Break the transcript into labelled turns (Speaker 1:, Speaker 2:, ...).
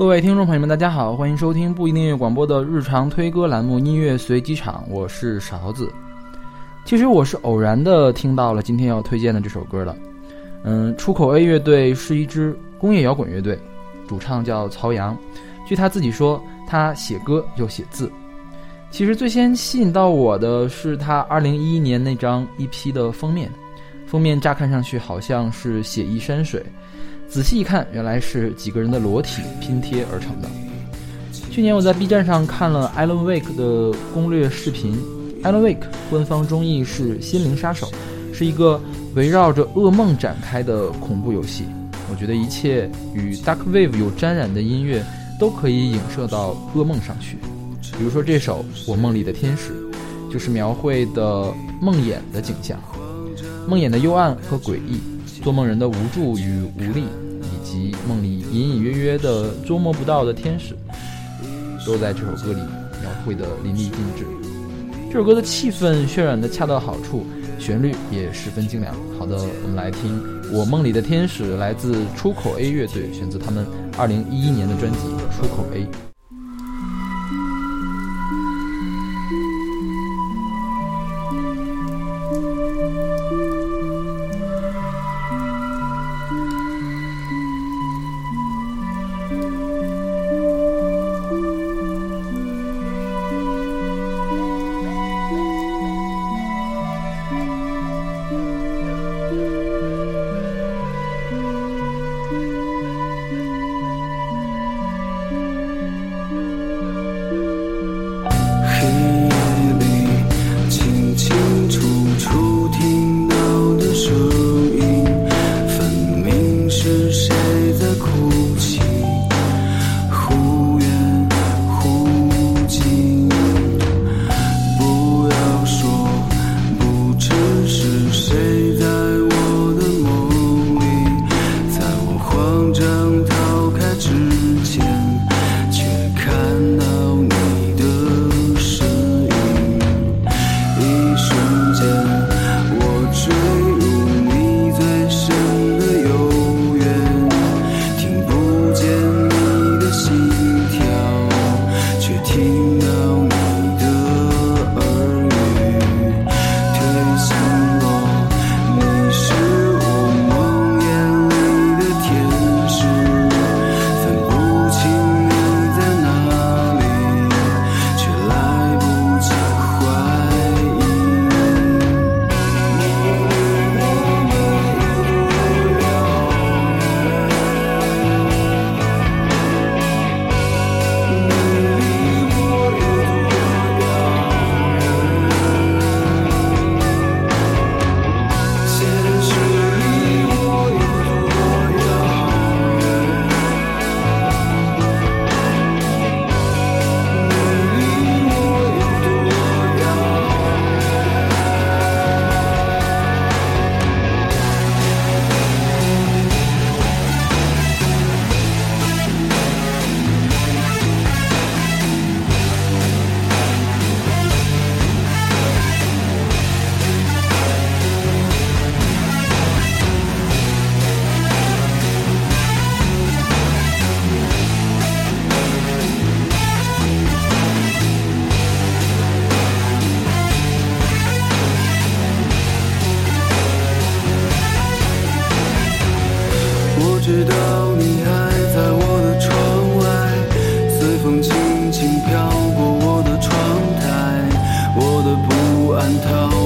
Speaker 1: 各位听众朋友们，大家好，欢迎收听不一定音乐广播的日常推歌栏目《音乐随机场》，我是勺子。其实我是偶然的听到了今天要推荐的这首歌的。嗯，出口 A 乐队是一支工业摇滚乐队，主唱叫曹阳。据他自己说，他写歌又写字。其实最先吸引到我的是他2011年那张 EP 的封面，封面乍看上去好像是写意山水，仔细一看，原来是几个人的裸体拼贴而成的。去年我在 B 站上看了 Alan Wake 的攻略视频，Alan Wake 官方中译是心灵杀手，是一个围绕着噩梦展开的恐怖游戏。我觉得一切与 Dark Wave 有沾染的音乐都可以影射到噩梦上去。比如说这首《我梦里的天使》，就是描绘的梦魇的景象，梦魇的幽暗和诡异，做梦人的无助与无力，以及梦里隐隐约约的捉摸不到的天使，都在这首歌里描绘的淋漓尽致。这首歌的气氛渲染的恰到好处，旋律也十分精良。好的，我们来听《我梦里的天使》，来自出口 A 乐队，选择他们2011年的专辑《出口 A》。
Speaker 2: 知道你还在我的窗外随风轻轻飘过我的窗台我的不安逃